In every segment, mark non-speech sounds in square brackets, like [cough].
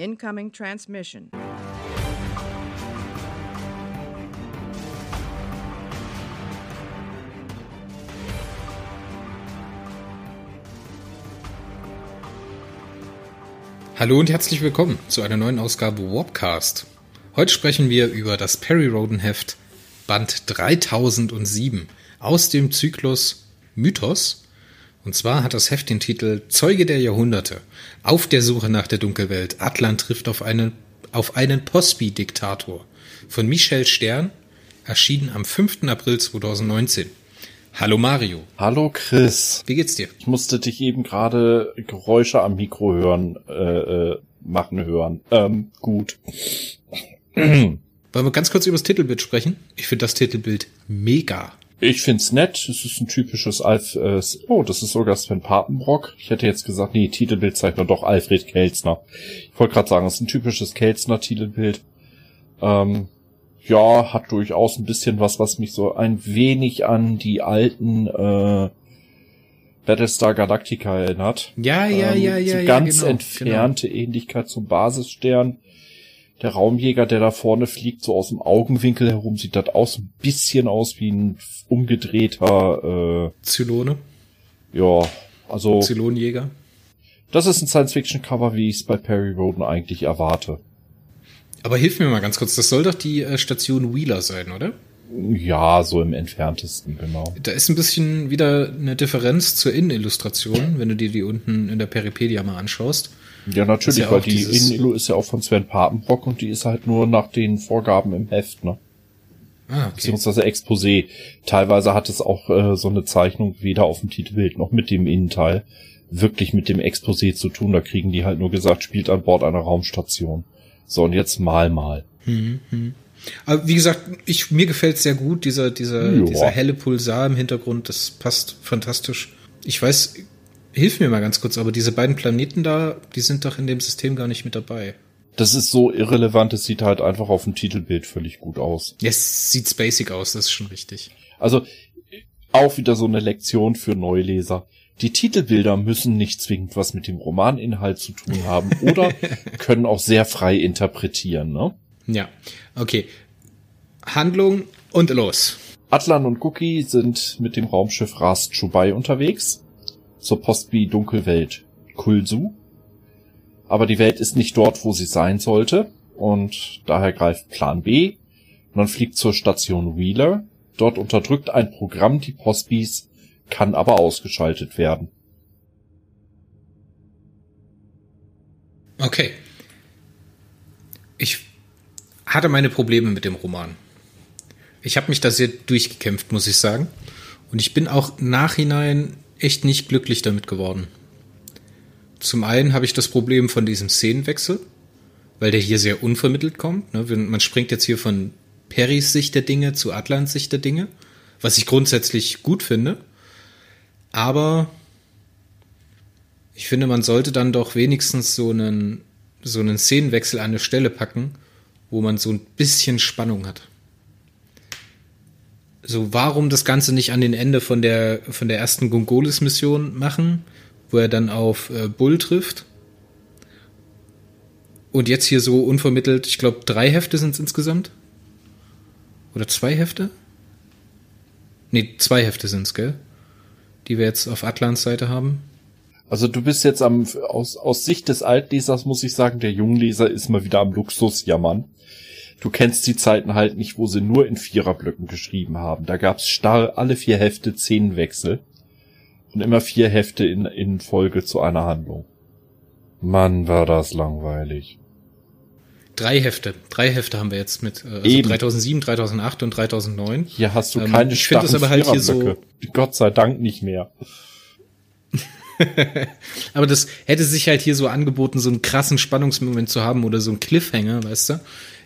Incoming transmission. Hallo und herzlich willkommen zu einer neuen Ausgabe Warpcast. Heute sprechen wir über das Perry Roden Heft Band 3007 aus dem Zyklus Mythos. Und zwar hat das Heft den Titel Zeuge der Jahrhunderte. Auf der Suche nach der Dunkelwelt. Atlan trifft auf einen, auf einen Pospi-Diktator. Von Michel Stern, erschienen am 5. April 2019. Hallo Mario. Hallo Chris. Wie geht's dir? Ich musste dich eben gerade Geräusche am Mikro hören, äh, äh, machen hören. Ähm, gut. Wollen wir ganz kurz über das Titelbild sprechen? Ich finde das Titelbild mega. Ich find's nett. Es ist ein typisches Alf. Äh, oh, das ist sogar Sven Papenbrock. Ich hätte jetzt gesagt, nee, Titelbildzeichner doch Alfred Kelzner. Ich wollte gerade sagen, es ist ein typisches Kelzner-Titelbild. Ähm, ja, hat durchaus ein bisschen was, was mich so ein wenig an die alten äh, Battlestar Galactica erinnert. Ja, ja, ähm, ja, ja. So ja, ganz genau, entfernte Ähnlichkeit zum Basisstern. Der Raumjäger, der da vorne fliegt, so aus dem Augenwinkel herum, sieht das aus ein bisschen aus wie ein umgedrehter, Genau. Zylone, äh, ja, also Zylonenjäger. das ist ein Science-Fiction-Cover, wie ich es bei Perry Roden eigentlich erwarte. Aber hilf mir mal ganz kurz, das soll doch die äh, Station Wheeler sein, oder? Ja, so im entferntesten, genau. Da ist ein bisschen wieder eine Differenz zur Innenillustration, wenn du dir die unten in der Peripedia mal anschaust. Ja, natürlich, ja weil die Innenillu ist ja auch von Sven Papenbrock und die ist halt nur nach den Vorgaben im Heft, ne? Ah, okay. Beziehungsweise Exposé. Teilweise hat es auch äh, so eine Zeichnung weder auf dem Titelbild noch mit dem Innenteil wirklich mit dem Exposé zu tun. Da kriegen die halt nur gesagt, spielt an Bord einer Raumstation. So, und jetzt mal mal. Aber wie gesagt, ich, mir gefällt sehr gut, dieser, dieser, dieser helle Pulsar im Hintergrund, das passt fantastisch. Ich weiß, hilf mir mal ganz kurz, aber diese beiden Planeten da, die sind doch in dem System gar nicht mit dabei. Das ist so irrelevant, es sieht halt einfach auf dem Titelbild völlig gut aus. Ja, es sieht spacig aus, das ist schon richtig. Also auch wieder so eine Lektion für Neuleser. Die Titelbilder müssen nicht zwingend was mit dem Romaninhalt zu tun haben [laughs] oder können auch sehr frei interpretieren. Ne? Ja, okay. Handlung und los. Atlan und Cookie sind mit dem Raumschiff Rast Chubai unterwegs zur Postbi Dunkelwelt Kulsu. Aber die Welt ist nicht dort, wo sie sein sollte und daher greift Plan B. Man fliegt zur Station Wheeler. Dort unterdrückt ein Programm die Postbis, kann aber ausgeschaltet werden. Okay. Ich hatte meine Probleme mit dem Roman. Ich habe mich da sehr durchgekämpft, muss ich sagen. Und ich bin auch nachhinein echt nicht glücklich damit geworden. Zum einen habe ich das Problem von diesem Szenenwechsel, weil der hier sehr unvermittelt kommt. ne? Man springt jetzt hier von Perrys Sicht der Dinge zu Atlans Sicht der Dinge, was ich grundsätzlich gut finde. Aber ich finde, man sollte dann doch wenigstens so einen, so einen Szenenwechsel an eine Stelle packen, wo man so ein bisschen Spannung hat. So, warum das Ganze nicht an den Ende von der, von der ersten Gongolis-Mission machen, wo er dann auf äh, Bull trifft? Und jetzt hier so unvermittelt, ich glaube, drei Hefte sind es insgesamt? Oder zwei Hefte? Nee, zwei Hefte sind es, gell? Die wir jetzt auf Atlans Seite haben. Also du bist jetzt am, aus, aus Sicht des Altlesers muss ich sagen, der Jungleser ist mal wieder am Luxus jammern. Du kennst die Zeiten halt nicht, wo sie nur in Viererblöcken geschrieben haben. Da gab's starr alle vier Hefte zehn Wechsel. Und immer vier Hefte in, in Folge zu einer Handlung. Mann, war das langweilig. Drei Hefte. Drei Hefte haben wir jetzt mit. äh, Also Eben. 3007, 3008 und 2009. Hier hast du Ähm, keine ich find das starren aber halt hier so-. Gott sei Dank nicht mehr. [laughs] Aber das hätte sich halt hier so angeboten, so einen krassen Spannungsmoment zu haben oder so einen Cliffhanger, weißt du?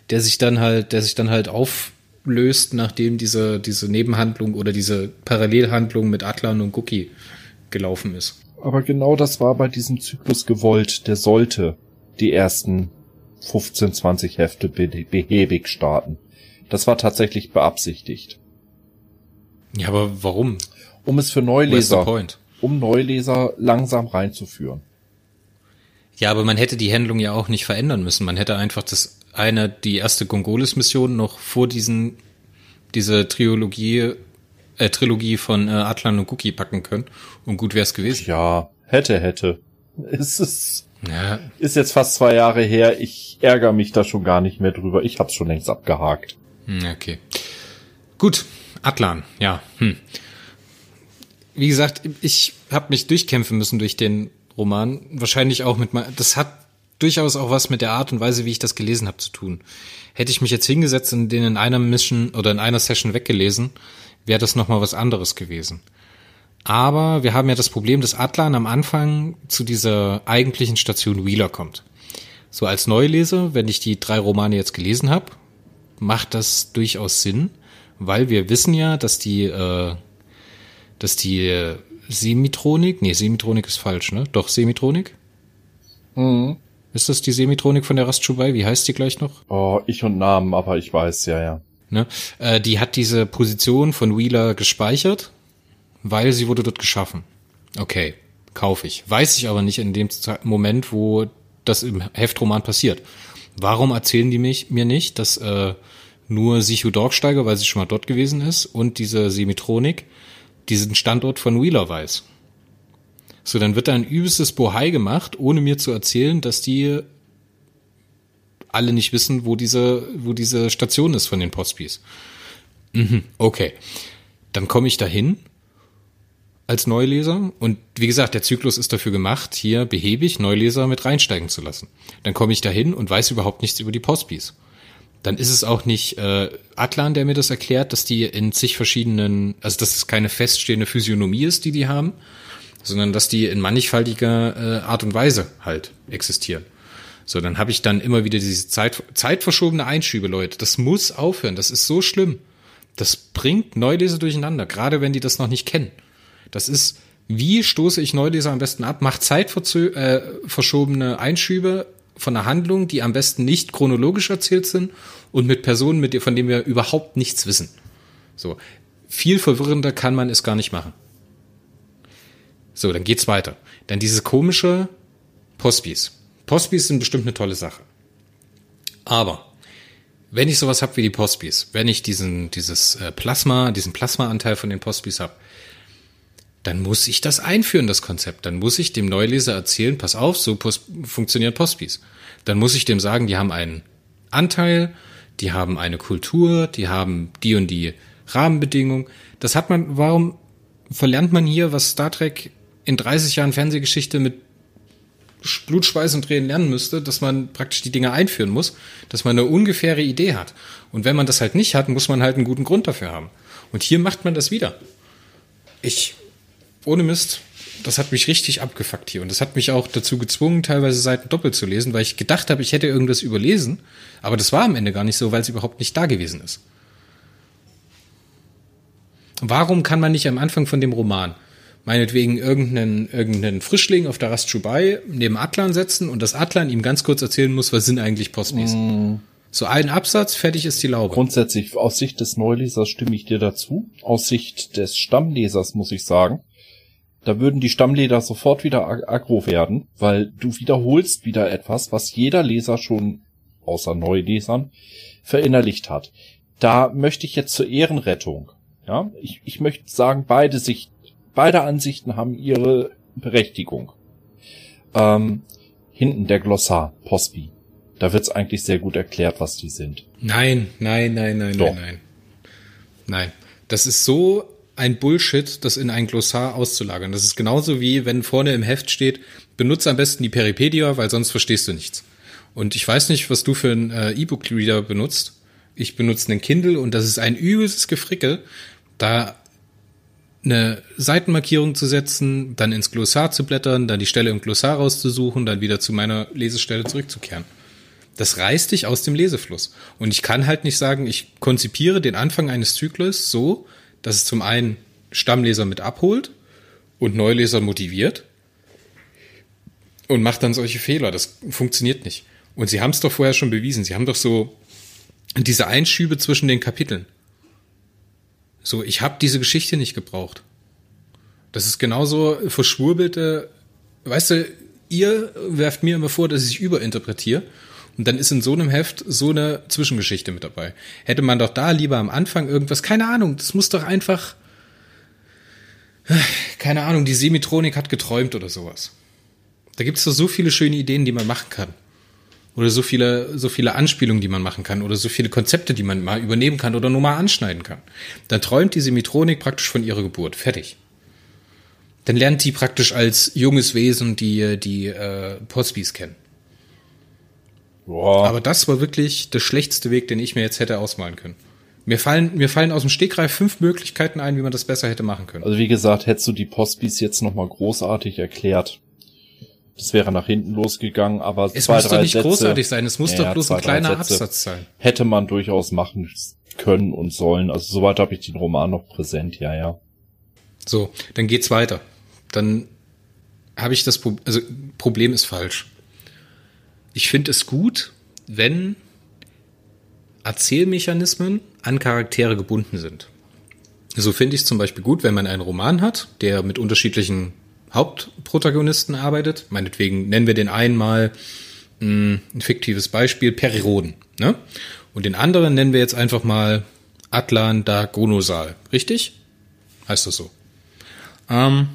Der sich dann halt, der sich dann halt auflöst, nachdem diese, diese Nebenhandlung oder diese Parallelhandlung mit Atlan und Cookie gelaufen ist. Aber genau das war bei diesem Zyklus gewollt. Der sollte die ersten 15, 20 Hefte be behäbig starten. Das war tatsächlich beabsichtigt. Ja, aber warum? Um es für Neuleser, point? um Neuleser langsam reinzuführen. Ja, aber man hätte die Handlung ja auch nicht verändern müssen. Man hätte einfach das eine, die erste Gongolis-Mission noch vor diesen, diese Trilogie, äh, Trilogie von äh, Atlan und Cookie packen können. Und gut wäre es gewesen. Ja, hätte, hätte. Es ist, ja. ist jetzt fast zwei Jahre her. Ich ärgere mich da schon gar nicht mehr drüber. Ich hab's schon längst abgehakt. Hm, okay. Gut, Atlan, ja. Hm. Wie gesagt, ich habe mich durchkämpfen müssen durch den Roman. Wahrscheinlich auch mit das hat durchaus auch was mit der Art und Weise, wie ich das gelesen habe, zu tun. Hätte ich mich jetzt hingesetzt und den in einer Mission oder in einer Session weggelesen, wäre das nochmal was anderes gewesen. Aber wir haben ja das Problem, dass Atlan am Anfang zu dieser eigentlichen Station Wheeler kommt. So als Neuleser, wenn ich die drei Romane jetzt gelesen habe, macht das durchaus Sinn, weil wir wissen ja, dass die, äh, dass die Semitronik, nee, Semitronik ist falsch, ne? Doch, Semitronik? Mhm. Ist das die Semitronik von der Rastschubai? Wie heißt die gleich noch? Oh, ich und Namen, aber ich weiß, ja, ja. Ne? Äh, die hat diese Position von Wheeler gespeichert, weil sie wurde dort geschaffen. Okay, kaufe ich. Weiß ich aber nicht in dem Moment, wo das im Heftroman passiert. Warum erzählen die mich, mir nicht, dass äh, nur Sichu Dorksteiger, weil sie schon mal dort gewesen ist, und diese Semitronik diesen Standort von Wheeler weiß. So, dann wird da ein übelstes Bohai gemacht, ohne mir zu erzählen, dass die alle nicht wissen, wo diese, wo diese Station ist von den Postbis. Mhm, okay. Dann komme ich dahin als Neuleser und wie gesagt, der Zyklus ist dafür gemacht, hier behäbig Neuleser mit reinsteigen zu lassen. Dann komme ich dahin und weiß überhaupt nichts über die Postbis dann ist es auch nicht äh, Atlan, der mir das erklärt, dass die in zig verschiedenen, also dass es keine feststehende Physiognomie ist, die die haben, sondern dass die in mannigfaltiger äh, Art und Weise halt existieren. So, dann habe ich dann immer wieder diese Zeit, zeitverschobene Einschübe, Leute. Das muss aufhören. Das ist so schlimm. Das bringt Neuleser durcheinander, gerade wenn die das noch nicht kennen. Das ist, wie stoße ich Neuleser am besten ab? Macht zeitverschobene äh, Einschübe von einer Handlung, die am besten nicht chronologisch erzählt sind und mit Personen, mit, von denen wir überhaupt nichts wissen. So. Viel verwirrender kann man es gar nicht machen. So, dann geht's weiter. Dann diese komische Postbis. Postbis sind bestimmt eine tolle Sache. Aber wenn ich sowas habe wie die Postbis, wenn ich diesen dieses äh, Plasma, diesen Plasmaanteil von den Postbis habe, dann muss ich das einführen, das Konzept. Dann muss ich dem Neuleser erzählen, pass auf, so post funktionieren Postbis. Dann muss ich dem sagen, die haben einen Anteil, die haben eine Kultur, die haben die und die Rahmenbedingungen. Das hat man, warum verlernt man hier, was Star Trek in 30 Jahren Fernsehgeschichte mit Blut, Schweiß und Tränen lernen müsste, dass man praktisch die Dinge einführen muss, dass man eine ungefähre Idee hat. Und wenn man das halt nicht hat, muss man halt einen guten Grund dafür haben. Und hier macht man das wieder. Ich ohne Mist, das hat mich richtig abgefuckt hier. Und das hat mich auch dazu gezwungen, teilweise Seiten doppelt zu lesen, weil ich gedacht habe, ich hätte irgendwas überlesen. Aber das war am Ende gar nicht so, weil es überhaupt nicht da gewesen ist. Warum kann man nicht am Anfang von dem Roman meinetwegen irgendeinen, irgendeinen Frischling auf der Rast Chubai neben Atlan setzen und das Atlan ihm ganz kurz erzählen muss, was sind eigentlich Postbis? Mm. So ein Absatz, fertig ist die Laube. Grundsätzlich, aus Sicht des Neulesers stimme ich dir dazu. Aus Sicht des Stammlesers muss ich sagen, da würden die Stammleser sofort wieder ag aggro werden, weil du wiederholst wieder etwas, was jeder Leser schon, außer Neulesern, verinnerlicht hat. Da möchte ich jetzt zur Ehrenrettung, ja, ich, ich möchte sagen, beide Sicht, beide Ansichten haben ihre Berechtigung. Ähm, hinten der Glossar, Pospi. Da wird's eigentlich sehr gut erklärt, was die sind. Nein, nein, nein, nein, Doch. nein, nein. Nein. Das ist so ein Bullshit, das in ein Glossar auszulagern. Das ist genauso wie, wenn vorne im Heft steht, benutze am besten die Peripedia, weil sonst verstehst du nichts. Und ich weiß nicht, was du für einen äh, E-Book-Reader benutzt. Ich benutze einen Kindle und das ist ein übelstes Gefrickel, da eine Seitenmarkierung zu setzen, dann ins Glossar zu blättern, dann die Stelle im Glossar rauszusuchen, dann wieder zu meiner Lesestelle zurückzukehren. Das reißt dich aus dem Lesefluss. Und ich kann halt nicht sagen, ich konzipiere den Anfang eines Zyklus so, dass es zum einen Stammleser mit abholt und Neuleser motiviert und macht dann solche Fehler. Das funktioniert nicht. Und sie haben es doch vorher schon bewiesen. Sie haben doch so diese Einschübe zwischen den Kapiteln. So, ich habe diese Geschichte nicht gebraucht. Das ist genauso verschwurbelte, weißt du, ihr werft mir immer vor, dass ich überinterpretiere. Und dann ist in so einem Heft so eine Zwischengeschichte mit dabei. Hätte man doch da lieber am Anfang irgendwas, keine Ahnung, das muss doch einfach, keine Ahnung, die Semitronik hat geträumt oder sowas. Da gibt es doch so viele schöne Ideen, die man machen kann. Oder so viele, so viele Anspielungen, die man machen kann. Oder so viele Konzepte, die man mal übernehmen kann oder nur mal anschneiden kann. Dann träumt die Semitronik praktisch von ihrer Geburt. Fertig. Dann lernt die praktisch als junges Wesen die, die äh, Postbis kennen. Boah. Aber das war wirklich der schlechteste Weg, den ich mir jetzt hätte ausmalen können. Mir fallen, mir fallen aus dem Stegreif fünf Möglichkeiten ein, wie man das besser hätte machen können. Also wie gesagt, hättest du die Postbis jetzt nochmal großartig erklärt. Das wäre nach hinten losgegangen, aber es zwei, muss doch nicht Sätze, großartig sein. Es muss ja, doch bloß zwei, ein kleiner Absatz sein. Hätte man durchaus machen können und sollen. Also soweit habe ich den Roman noch präsent, ja, ja. So, dann geht's weiter. Dann habe ich das Problem, also Problem ist falsch. Ich finde es gut, wenn Erzählmechanismen an Charaktere gebunden sind. So finde ich es zum Beispiel gut, wenn man einen Roman hat, der mit unterschiedlichen Hauptprotagonisten arbeitet. Meinetwegen nennen wir den einen mal mh, hm, ein fiktives Beispiel, Periroden. Ne? Und den anderen nennen wir jetzt einfach mal Atlan da Gonosal. Richtig? Heißt das so? Ähm,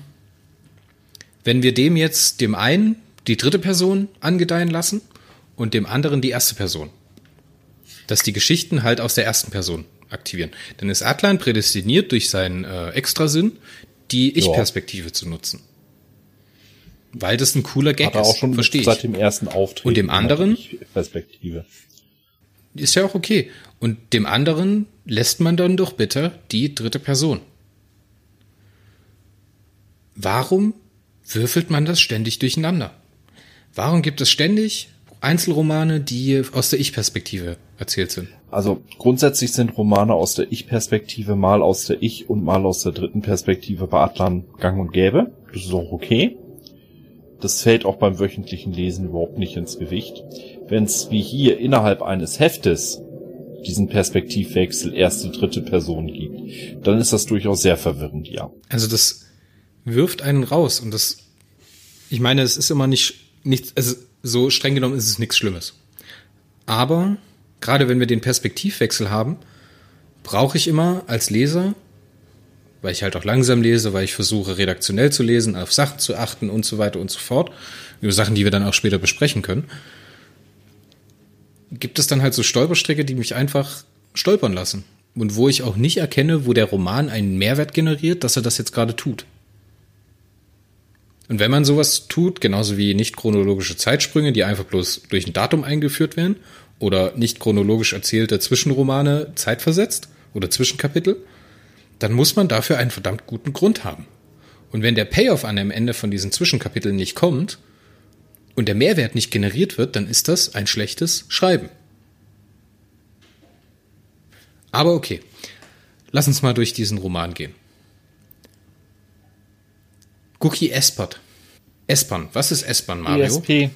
wenn wir dem jetzt dem einen die dritte Person angedeihen lassen und dem anderen die erste Person, dass die Geschichten halt aus der ersten Person aktivieren, dann ist Atlan prädestiniert durch seinen äh, Extrasinn, die Ich-Perspektive zu nutzen. Weil das ein cooler Gag er auch schon verstehe seit dem ersten Auftritt. Und dem anderen Perspektive. Ist ja auch okay. Und dem anderen lässt man dann doch bitte die dritte Person. Warum würfelt man das ständig durcheinander? Warum gibt es ständig Einzelromane, die aus der Ich-Perspektive erzählt sind? Also grundsätzlich sind Romane aus der Ich-Perspektive mal aus der Ich- und mal aus der dritten Perspektive bei Atlan gang und gäbe. Das ist auch okay. Das fällt auch beim wöchentlichen Lesen überhaupt nicht ins Gewicht. Wenn es wie hier innerhalb eines Heftes diesen Perspektivwechsel erste, dritte Person gibt, dann ist das durchaus sehr verwirrend, ja. Also das wirft einen raus und das, ich meine, es ist immer nicht, nichts, also so streng genommen ist es nichts Schlimmes. Aber gerade wenn wir den Perspektivwechsel haben, brauche ich immer als Leser weil ich halt auch langsam lese, weil ich versuche redaktionell zu lesen, auf Sachen zu achten und so weiter und so fort, über Sachen, die wir dann auch später besprechen können, gibt es dann halt so Stolperstrecke, die mich einfach stolpern lassen und wo ich auch nicht erkenne, wo der Roman einen Mehrwert generiert, dass er das jetzt gerade tut. Und wenn man sowas tut, genauso wie nicht chronologische Zeitsprünge, die einfach bloß durch ein Datum eingeführt werden, oder nicht chronologisch erzählte Zwischenromane zeitversetzt oder Zwischenkapitel, dann muss man dafür einen verdammt guten Grund haben. Und wenn der Payoff an dem Ende von diesen Zwischenkapiteln nicht kommt und der Mehrwert nicht generiert wird, dann ist das ein schlechtes Schreiben. Aber okay, lass uns mal durch diesen Roman gehen. Guki Espert. Espern. Was ist Espern, Mario? ESP.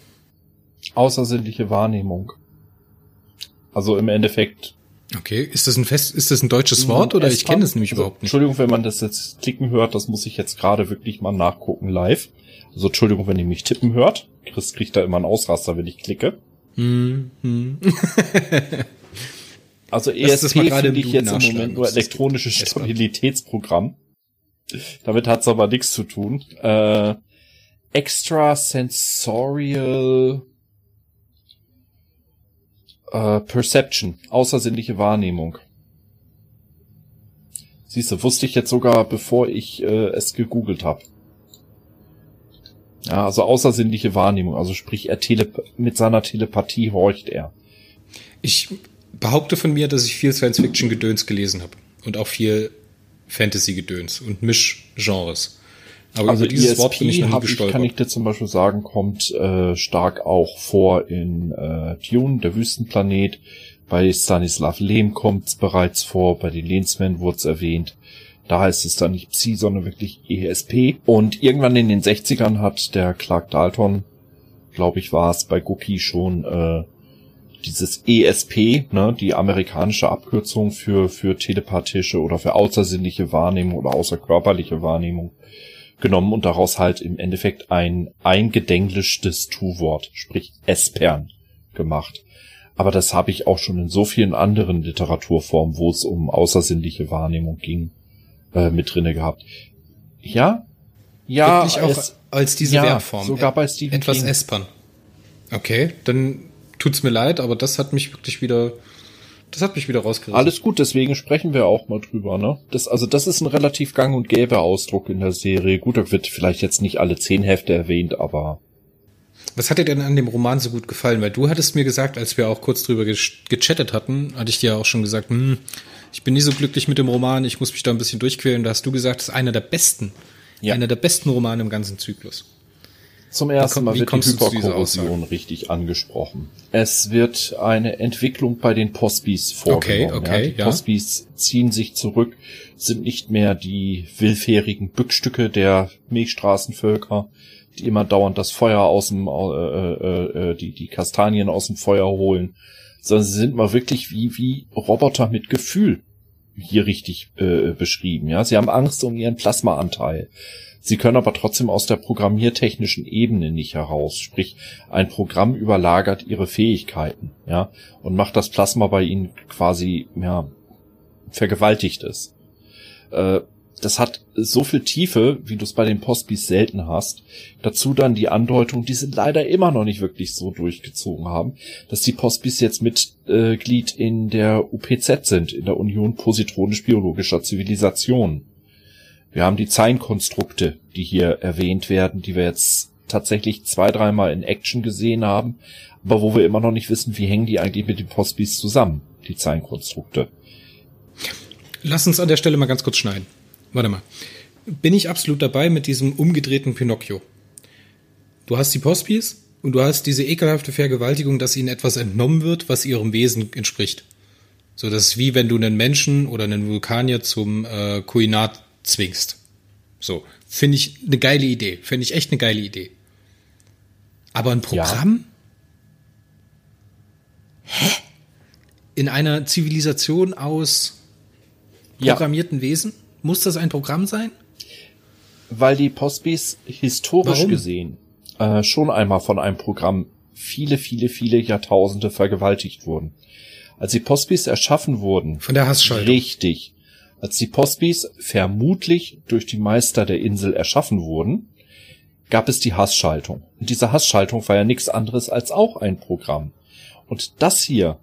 Außersinnliche Wahrnehmung. Also im Endeffekt Okay, ist das ein fest, ist das ein deutsches Wort oder ich kenne es nämlich also, überhaupt nicht. Entschuldigung, wenn man das jetzt klicken hört, das muss ich jetzt gerade wirklich mal nachgucken live. Also Entschuldigung, wenn ihr mich tippen hört. Chris kriegt da immer einen Ausraster, wenn ich klicke. Hm, hm. [laughs] also ESP finde ich jetzt im Moment nur elektronisches Stabilitätsprogramm. Damit hat's aber nichts zu tun. Äh, Extrasensorial äh, Perception, außersinnliche Wahrnehmung. Siehst du, wusste ich jetzt sogar, bevor ich äh, es gegoogelt habe. Ja, also außersinnliche Wahrnehmung, also sprich, er telep mit seiner Telepathie horcht er. Ich behaupte von mir, dass ich viel Science-Fiction-Gedöns gelesen habe und auch viel Fantasy-Gedöns und Mischgenres. Aber also dieses ESP Wort bin ich noch nie ich, kann ich dir zum Beispiel sagen, kommt äh, stark auch vor in äh, Dune, der Wüstenplanet. Bei Stanislav Lem kommt es bereits vor, bei den Lehnsmen wurde es erwähnt. Da ist es dann nicht Psi, sondern wirklich ESP. Und irgendwann in den 60ern hat der Clark Dalton, glaube ich, war es bei Guki schon äh, dieses ESP, ne, die amerikanische Abkürzung für, für telepathische oder für außersinnliche Wahrnehmung oder außerkörperliche Wahrnehmung genommen und daraus halt im Endeffekt ein eingedenglischtes Tu-Wort, sprich Espern, gemacht. Aber das habe ich auch schon in so vielen anderen Literaturformen, wo es um außersinnliche Wahrnehmung ging, äh, mit drinne gehabt. Ja, ja, Wirklich auch es, als diese ja, Verbform. sogar bei Stephen Etwas King. espern. Okay, dann tut's mir leid, aber das hat mich wirklich wieder, das hat mich wieder rausgerissen. Alles gut, deswegen sprechen wir auch mal drüber, ne? Das, also das ist ein relativ gang und gäbe Ausdruck in der Serie. Gut, da wird vielleicht jetzt nicht alle zehn Hefte erwähnt, aber Was hat dir denn an dem Roman so gut gefallen? Weil du hattest mir gesagt, als wir auch kurz drüber gechattet hatten, hatte ich dir auch schon gesagt, hm, ich bin nicht so glücklich mit dem Roman, ich muss mich da ein bisschen durchquälen. Da hast du gesagt, das ist einer der besten, Ja. einer der besten Romane im ganzen Zyklus. Zum ersten komm- Mal wird die Hyperkorrosion richtig angesprochen. Es wird eine Entwicklung bei den Postbis vorgenommen. Okay, okay, ja. Die ja. Postbis ziehen sich zurück, sind nicht mehr die willfährigen Bückstücke der Milchstraßenvölker, die immer dauernd das Feuer aus dem, äh, äh, äh, die, die Kastanien aus dem Feuer holen, sondern sie sind mal wirklich wie, wie Roboter mit Gefühl hier richtig äh, beschrieben. Ja, sie haben Angst um ihren Plasmaanteil. Sie können aber trotzdem aus der programmiertechnischen Ebene nicht heraus. Sprich, ein Programm überlagert ihre Fähigkeiten, ja, und macht das Plasma bei ihnen quasi, ja, vergewaltigt es. Äh, das hat so viel Tiefe, wie du es bei den Postbis selten hast. Dazu dann die Andeutung, die sie leider immer noch nicht wirklich so durchgezogen haben, dass die Postbis jetzt Mitglied in der UPZ sind, in der Union Positronisch-Biologischer Zivilisation. Wir haben die Zeilenkonstrukte, die hier erwähnt werden, die wir jetzt tatsächlich zwei, dreimal in Action gesehen haben, aber wo wir immer noch nicht wissen, wie hängen die eigentlich mit den Postbis zusammen, die Zeilenkonstrukte. Lass uns an der Stelle mal ganz kurz schneiden. Warte mal. Bin ich absolut dabei mit diesem umgedrehten Pinocchio. Du hast die Postbis und du hast diese ekelhafte Vergewaltigung, dass ihnen etwas entnommen wird, was ihrem Wesen entspricht. So, das ist wie wenn du einen Menschen oder einen Vulkanier zum äh, Kuinat zwingst. So, finde ich eine geile Idee. Finde ich echt eine geile Idee. Aber ein Programm? Hä? In einer Zivilisation aus Ja. programmierten Wesen? Muss das ein Programm sein? Weil die Postbis historisch Warum? gesehen äh, schon einmal von einem Programm viele, viele, viele Jahrtausende vergewaltigt wurden. Als die Postbis erschaffen wurden, Von der Hassschaltung. richtig, als die Postbis vermutlich durch die Meister der Insel erschaffen wurden, gab es die Hassschaltung. Und diese Hassschaltung war ja nichts anderes als auch ein Programm. Und das hier,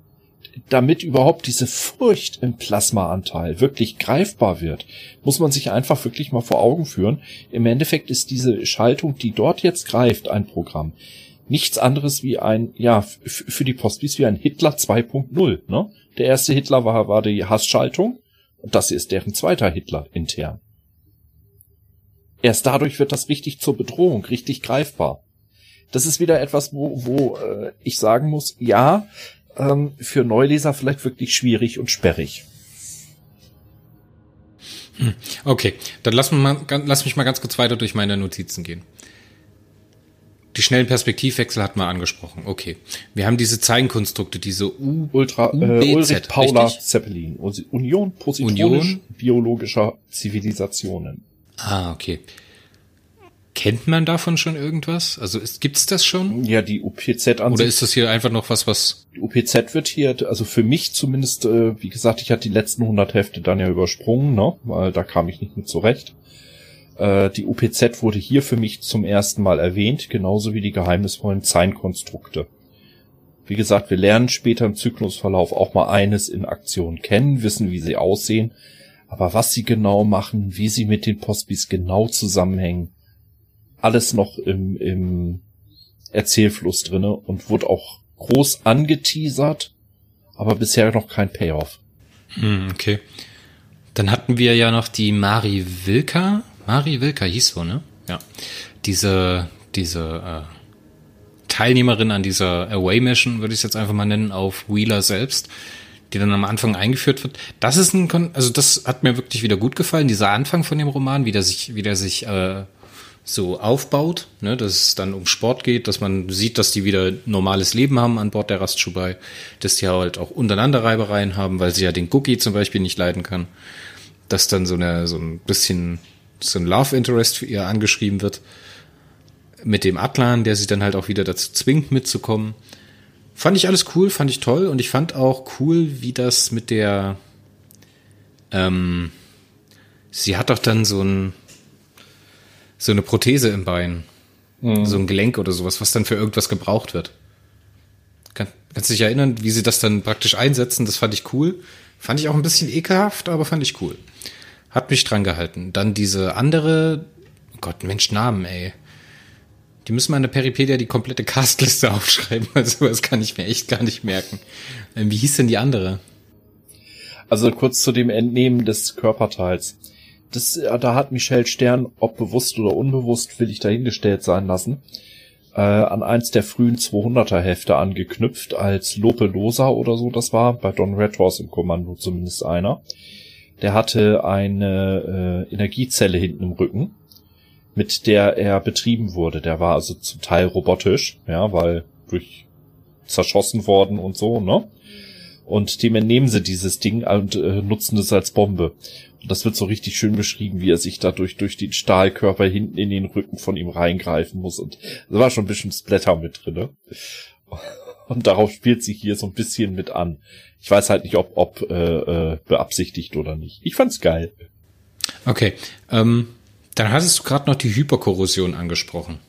damit überhaupt diese Furcht im Plasmaanteil wirklich greifbar wird, muss man sich einfach wirklich mal vor Augen führen. Im Endeffekt ist diese Schaltung, die dort jetzt greift, ein Programm. Nichts anderes wie ein, ja, für die Postbis wie ein Hitler 2.0, ne? Der erste Hitler war, war die Hassschaltung und das hier ist deren zweiter Hitler intern. Erst dadurch wird das richtig zur Bedrohung, richtig greifbar. Das ist wieder etwas, wo, wo äh, ich sagen muss, ja, ähm, für Neuleser vielleicht wirklich schwierig und sperrig. Okay, dann lass, mich mal, lass mich mal ganz kurz weiter durch meine Notizen gehen. Die schnellen Perspektivwechsel hatten wir angesprochen. Okay. Wir haben diese Zeilenkonstrukte, diese U Ultra, UBZ, äh, Ulrich Paula richtig? Zeppelin, Union Union? Positronisch-Biologischer Zivilisationen. Ah, okay. Kennt man davon schon irgendwas? Also ist, gibt's das schon? Ja, die UPZ an Oder ist das hier einfach noch was, was Die UPZ wird hier, also für mich zumindest, äh, wie gesagt, ich hatte die letzten 100 Hefte dann ja übersprungen, ne, weil da kam ich nicht mit zurecht. Äh, die UPZ wurde hier für mich zum ersten Mal erwähnt, genauso wie die geheimnisvollen Zeilenkonstrukte. Wie gesagt, wir lernen später im Zyklusverlauf auch mal eines in Aktion kennen, wissen, wie sie aussehen, aber was sie genau machen, wie sie mit den Postbis genau zusammenhängen, alles noch im, im Erzählfluss drinne und wurde auch groß angeteasert, aber bisher noch kein Payoff. Hm, okay. Dann hatten wir ja noch die Mari Wilka. Mari Wilka hieß so, ne? Ja. Diese, diese äh, Teilnehmerin an dieser Away Mission, würde ich es jetzt einfach mal nennen, auf Wheeler selbst, die dann am Anfang eingeführt wird. Das ist ein, Kon also das hat mir wirklich wieder gut gefallen, dieser Anfang von dem Roman, wie der sich, wie der sich äh, so aufbaut, ne, dass es dann um Sport geht, dass man sieht, dass die wieder normales Leben haben an Bord der Rastschubai, dass die halt auch untereinander Reibereien haben, weil sie ja den Cookie zum Beispiel nicht leiden kann, dass dann so eine so ein bisschen so ein Love Interest für ihr angeschrieben wird. Mit dem Atlan, der sie dann halt auch wieder dazu zwingt, mitzukommen. Fand ich alles cool, fand ich toll und ich fand auch cool, wie das mit der, ähm, sie hat doch dann so ein, so eine Prothese im Bein. Mhm. So ein Gelenk oder sowas, was dann für irgendwas gebraucht wird. Kann, kannst du dich erinnern, wie sie das dann praktisch einsetzen? Das fand ich cool. Fand ich auch ein bisschen ekelhaft, aber fand ich cool. Hat mich dran gehalten. Dann diese andere, oh Gott, Mensch, Namen, ey. Die müssen mal in der Peripedia die komplette Castliste [laughs] aufschreiben, also das kann ich mir echt gar nicht merken. Ähm, wie hieß denn die andere? Also kurz zu dem Entnehmen des Körperteils. Das, da hat Michel Stern, ob bewusst oder unbewusst, will ich dahingestellt sein lassen, äh, an eins der frühen 200er Hefte angeknüpft, als Lope Losa oder so das war, bei Don Red Horse im Kommando zumindest einer. Der hatte eine äh, Energiezelle hinten im Rücken, mit der er betrieben wurde. Der war also zum Teil robotisch, ja, weil durch zerschossen worden und so, ne? Und dem entnehmen sie dieses Ding und äh, nutzen es als Bombe. Und das wird so richtig schön beschrieben, wie er sich dadurch durch den Stahlkörper hinten in den Rücken von ihm reingreifen muss. Und da war schon ein bisschen Splatter mit drin. Ne? [laughs] Und darauf spielt sie hier so ein bisschen mit an. Ich weiß halt nicht, ob, ob äh, äh, beabsichtigt oder nicht. Ich fand's geil. Okay. Ähm, dann hattest du gerade noch die Hyperkorrosion angesprochen.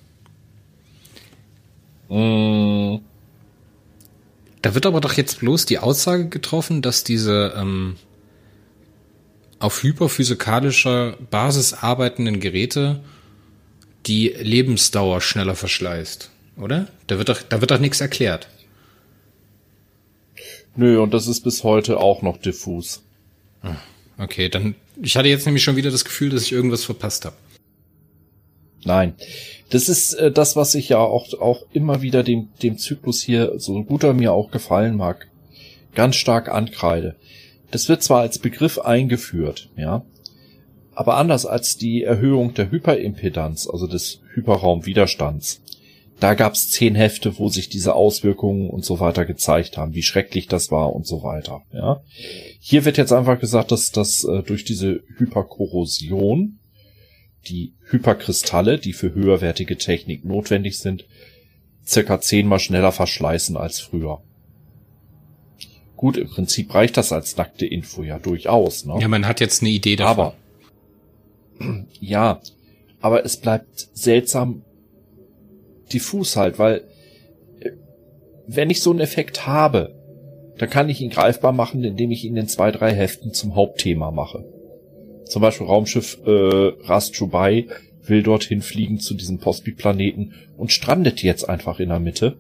Mm. Da wird aber doch jetzt bloß die Aussage getroffen, dass diese ähm, auf hyperphysikalischer Basis arbeitenden Geräte die Lebensdauer schneller verschleißt, oder? Da wird doch, da wird doch nichts erklärt. Nö, und das ist bis heute auch noch diffus. Ah, okay, dann, ich hatte jetzt nämlich schon wieder das Gefühl, dass ich irgendwas verpasst habe. Nein, das ist äh, das, was ich ja auch, auch immer wieder dem, dem Zyklus hier, so gut er mir auch gefallen mag, ganz stark ankreide. Das wird zwar als Begriff eingeführt, ja, aber anders als die Erhöhung der Hyperimpedanz, also des Hyperraumwiderstands, da gab's zehn Hefte, wo sich diese Auswirkungen und so weiter gezeigt haben, wie schrecklich das war und so weiter. Ja, hier wird jetzt einfach gesagt, dass das äh, durch diese Hyperkorrosion die Hyperkristalle, die für höherwertige Technik notwendig sind, circa zehnmal schneller verschleißen als früher. Gut, im Prinzip reicht das als nackte Info ja durchaus. Ne? Ja, man hat jetzt eine Idee davon. Aber [clears throat] ja, aber es bleibt seltsam diffus halt, weil äh, wenn ich so einen Effekt habe, dann kann ich ihn greifbar machen, indem ich ihn in zwei, drei Heften zum Hauptthema mache. Zum Beispiel Raumschiff äh, Rast Chubai will dorthin fliegen zu diesem Postby-Planeten und strandet jetzt einfach in der Mitte,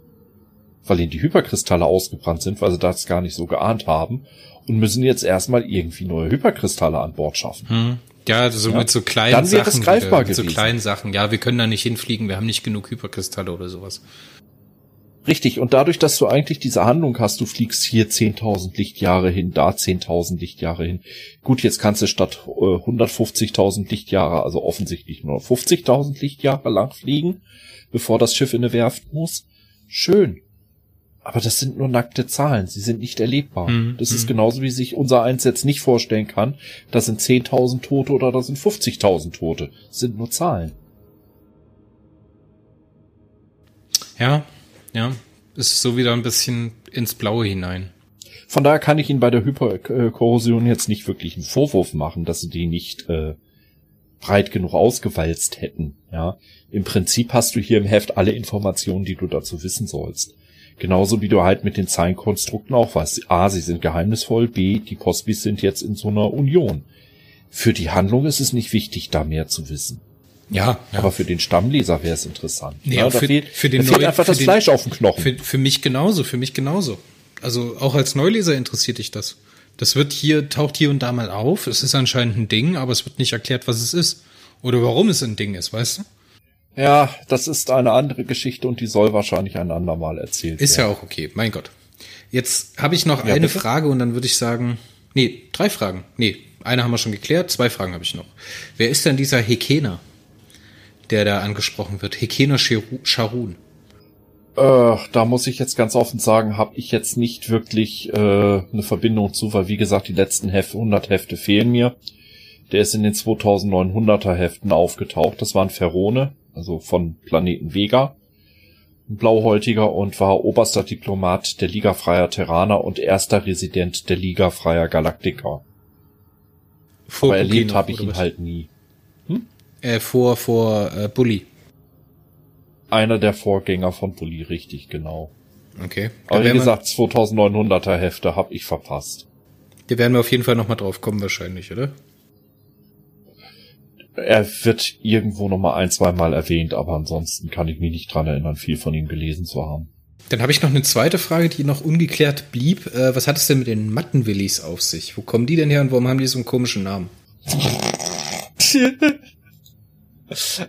weil ihnen die Hyperkristalle ausgebrannt sind, weil sie das gar nicht so geahnt haben und müssen jetzt erstmal irgendwie neue Hyperkristalle an Bord schaffen. Hm. Ja, so ja. mit so kleinen Dann Sachen. Es greifbar wieder, so kleinen Sachen. Ja, wir können da nicht hinfliegen, wir haben nicht genug Hyperkristalle oder sowas. Richtig, und dadurch, dass du eigentlich diese Handlung hast, du fliegst hier 10.000 Lichtjahre hin, da 10.000 Lichtjahre hin. Gut, jetzt kannst du statt äh, 150.000 Lichtjahre, also offensichtlich nur 50.000 Lichtjahre lang fliegen, bevor das Schiff in eine Werft muss. Schön. Aber das sind nur nackte Zahlen, sie sind nicht erlebbar. Mhm. Das ist mhm. genauso, wie sich unser Eins jetzt nicht vorstellen kann, da sind 10.000 Tote oder da sind 50.000 Tote. Das sind nur Zahlen. Ja, ja, ist so wieder ein bisschen ins Blaue hinein. Von daher kann ich Ihnen bei der Hyperkorrosion jetzt nicht wirklich einen Vorwurf machen, dass Sie die nicht äh, breit genug ausgewalzt hätten. Ja, im Prinzip hast du hier im Heft alle Informationen, die du dazu wissen sollst. Genauso wie du halt mit den Zahlenkonstrukten auch weißt. A, sie sind geheimnisvoll. B, die Postbis sind jetzt in so einer Union. Für die Handlung ist es nicht wichtig, da mehr zu wissen. Ja, ja. Aber für den Stammleser wäre es interessant. Nee, ja, für, fehlt, für den fehlt einfach das den, Fleisch auf dem Knochen. Für, für mich genauso, für mich genauso. Also auch als Neuleser interessiert dich das. Das wird hier, taucht hier und da mal auf. Es ist anscheinend ein Ding, aber es wird nicht erklärt, was es ist. Oder warum es ein Ding ist, weißt du? Ja, das ist eine andere Geschichte und die soll wahrscheinlich ein andermal erzählt ist werden. Ist ja auch okay, mein Gott. Jetzt habe ich noch ja, eine bitte? Frage und dann würde ich sagen, nee, drei Fragen. Nee, eine haben wir schon geklärt, zwei Fragen habe ich noch. Wer ist denn dieser Hekena? der da angesprochen wird. Hekena Sharun. Äh, da muss ich jetzt ganz offen sagen, habe ich jetzt nicht wirklich äh, eine Verbindung zu, weil wie gesagt, die letzten Hefte, 100 Hefte fehlen mir. Der ist in den 2900er Heften aufgetaucht. Das war ein Ferone, also von Planeten Vega. Ein Blauhäutiger und war oberster Diplomat der Liga Freier Terraner und erster Resident der Liga Freier Galaktiker. Vor Aber erlebt habe ich ihn was? halt nie. Hm? Äh, vor, vor äh, Bully. Einer der Vorgänger von Bully, richtig, genau. Okay. Aber wie gesagt, 2900er Hefte habe ich verpasst. Da werden wir auf jeden Fall nochmal drauf kommen wahrscheinlich, oder? Er wird irgendwo nochmal ein, zwei Mal erwähnt, aber ansonsten kann ich mich nicht dran erinnern, viel von ihm gelesen zu haben. Dann habe ich noch eine zweite Frage, die noch ungeklärt blieb. Äh, was hat es denn mit den Mattenwillis auf sich? Wo kommen die denn her und warum haben die so einen komischen Namen? [laughs]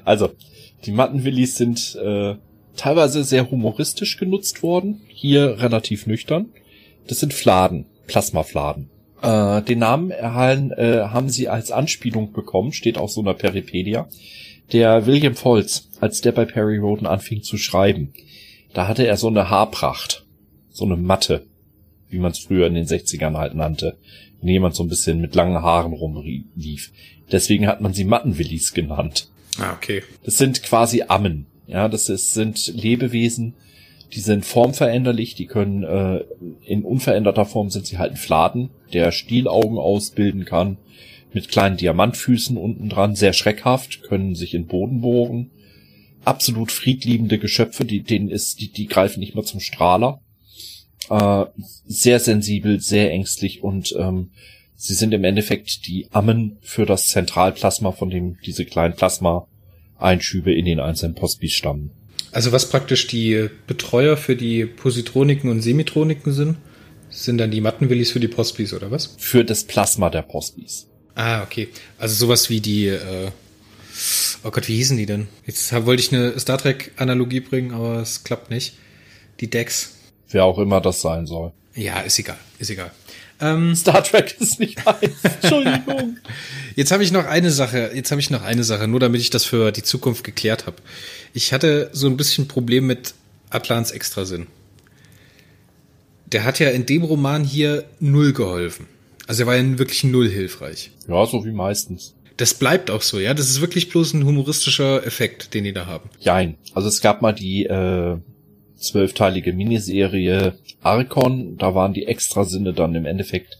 also, die Mattenwillis sind äh, teilweise sehr humoristisch genutzt worden, hier relativ nüchtern. Das sind Fladen, Plasmafladen. Äh, den Namen erhalten äh, haben sie als Anspielung bekommen, steht auf so einer Peripedia. Der William Foltz, als der bei Perry Roden anfing zu schreiben, da hatte er so eine Haarpracht, so eine Matte, wie man es früher in den 60ern halt nannte, wenn jemand so ein bisschen mit langen Haaren rumlief. Deswegen hat man sie Mattenwillis genannt. Ah, okay. Das sind quasi Ammen. Ja, das ist, sind Lebewesen, die sind formveränderlich, die können äh, in unveränderter Form sind sie halt ein Fladen, der Stielaugen ausbilden kann, mit kleinen Diamantfüßen unten dran, sehr schreckhaft, können sich in Boden bohren. Absolut friedliebende Geschöpfe, die, denen ist, die, die greifen nicht mehr zum Strahler. Äh, sehr sensibel, sehr ängstlich und ähm, sie sind im Endeffekt die Ammen für das Zentralplasma, von dem diese kleinen Plasma-Einschübe in den einzelnen Postbis stammen. Also was praktisch die Betreuer für die Positroniken und Semitroniken sind, sind dann die Mattenwillis für die Postbis oder was? Für das Plasma der Postbis. Ah, okay. Also sowas wie die, äh, oh Gott, wie hießen die denn? Jetzt wollte ich eine Star Trek-Analogie bringen, aber es klappt nicht. Die Decks. Wer auch immer das sein soll. Ja, ist egal, ist egal. Ähm, Star Trek ist nicht meins. [laughs] Entschuldigung. Jetzt habe ich noch eine Sache. Jetzt habe ich noch eine Sache, nur damit ich das für die Zukunft geklärt habe. Ich hatte so ein bisschen Problem mit Atlans Extrasinn. Der hat ja in dem Roman hier null geholfen. Also er war ja wirklich null hilfreich. Ja, so wie meistens. Das bleibt auch so, ja. Das ist wirklich bloß ein humoristischer Effekt, den die da haben. Jein. Also es gab mal die äh, zwölfteilige Miniserie Archon. Da waren die Extrasinne dann im Endeffekt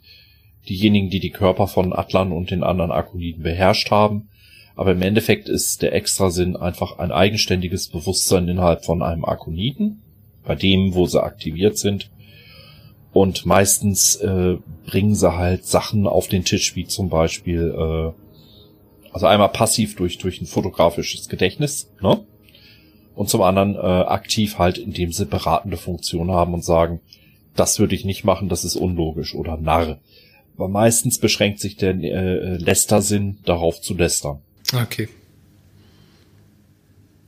diejenigen, die die Körper von Atlan und den anderen Akoniden beherrscht haben. Aber im Endeffekt ist der Extrasinn einfach ein eigenständiges Bewusstsein innerhalb von einem Akoniden, bei dem, wo sie aktiviert sind. Und meistens äh, bringen sie halt Sachen auf den Tisch, wie zum Beispiel, äh, also einmal passiv durch, durch ein fotografisches Gedächtnis, ne? Und zum anderen äh, aktiv halt, indem sie beratende Funktion haben und sagen, das würde ich nicht machen, das ist unlogisch oder Narr. Aber meistens beschränkt sich der äh, Lästersinn darauf zu lästern. Okay.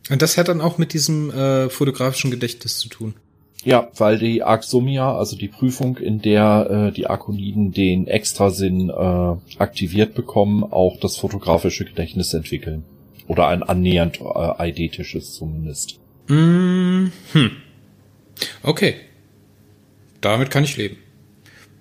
Und das hat dann auch mit diesem äh, fotografischen Gedächtnis zu tun. Ja, weil die Arxomia, also die Prüfung, in der äh, die Arkoniden den Extrasinn äh, aktiviert bekommen, auch das fotografische Gedächtnis entwickeln. Oder ein annähernd äh, eidetisches zumindest. Mm hm. Okay. Damit kann ich leben.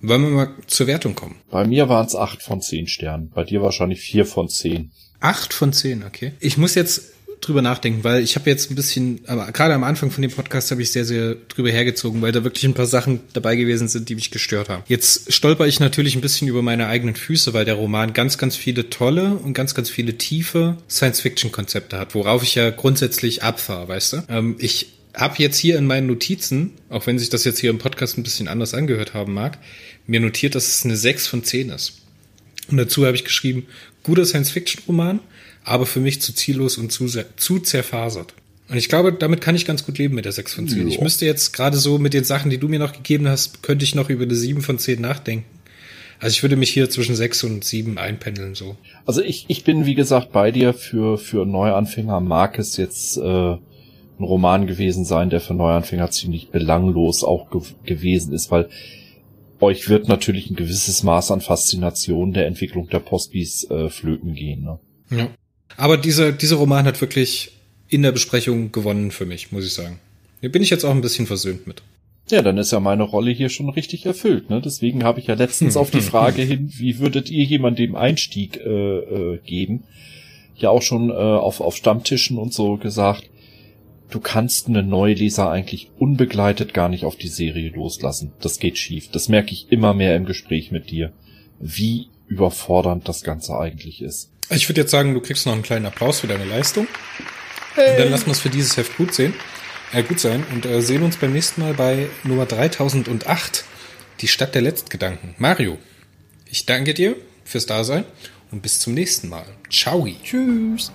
Wollen wir mal zur Wertung kommen? Bei mir waren es acht von zehn Sternen. Bei dir wahrscheinlich vier von zehn. Acht von zehn, okay. Ich muss jetzt drüber nachdenken, weil ich habe jetzt ein bisschen, aber gerade am Anfang von dem Podcast habe ich sehr, sehr drüber hergezogen, weil da wirklich ein paar Sachen dabei gewesen sind, die mich gestört haben. Jetzt stolper ich natürlich ein bisschen über meine eigenen Füße, weil der Roman ganz, ganz viele tolle und ganz, ganz viele tiefe Science-Fiction-Konzepte hat, worauf ich ja grundsätzlich abfahre, weißt du? Ähm, ich habe jetzt hier in meinen Notizen, auch wenn sich das jetzt hier im Podcast ein bisschen anders angehört haben mag, mir notiert, dass es eine 6 von 10 ist. Und dazu habe ich geschrieben, guter Science-Fiction-Roman, aber für mich zu ziellos und zu, zu zerfasert. Und ich glaube, damit kann ich ganz gut leben mit der 6 von 10. Jo. Ich müsste jetzt gerade so mit den Sachen, die du mir noch gegeben hast, könnte ich noch über eine 7 von 10 nachdenken. Also ich würde mich hier zwischen 6 und 7 einpendeln, so. Also ich, ich bin, wie gesagt, bei dir für, für Neuanfänger mag es jetzt, äh, ein Roman gewesen sein, der für Neuanfänger ziemlich belanglos auch ge gewesen ist, weil euch wird natürlich ein gewisses Maß an Faszination der Entwicklung der Postbis äh, flöten gehen. Ne? Ja. Aber dieser, dieser Roman hat wirklich in der Besprechung gewonnen für mich, muss ich sagen. Hier bin ich jetzt auch ein bisschen versöhnt mit. Ja, dann ist ja meine Rolle hier schon richtig erfüllt. Ne? Deswegen habe ich ja letztens auf die [laughs] Frage hin, wie würdet ihr jemandem dem Einstieg äh, äh, geben, ja auch schon äh, auf, auf Stammtischen und so gesagt, du kannst einen Neuleser eigentlich unbegleitet gar nicht auf die Serie loslassen. Das geht schief. Das merke ich immer mehr im Gespräch mit dir, wie überfordernd das Ganze eigentlich ist. Ich würde jetzt sagen, du kriegst noch einen kleinen Applaus für deine Leistung. Hey. Und dann lassen wir es für dieses Heft gut sehen äh, gut sein und äh, sehen uns beim nächsten Mal bei Nummer 3008, die Stadt der Letztgedanken. Mario, ich danke dir fürs Dasein und bis zum nächsten Mal. Ciao. Tschüss.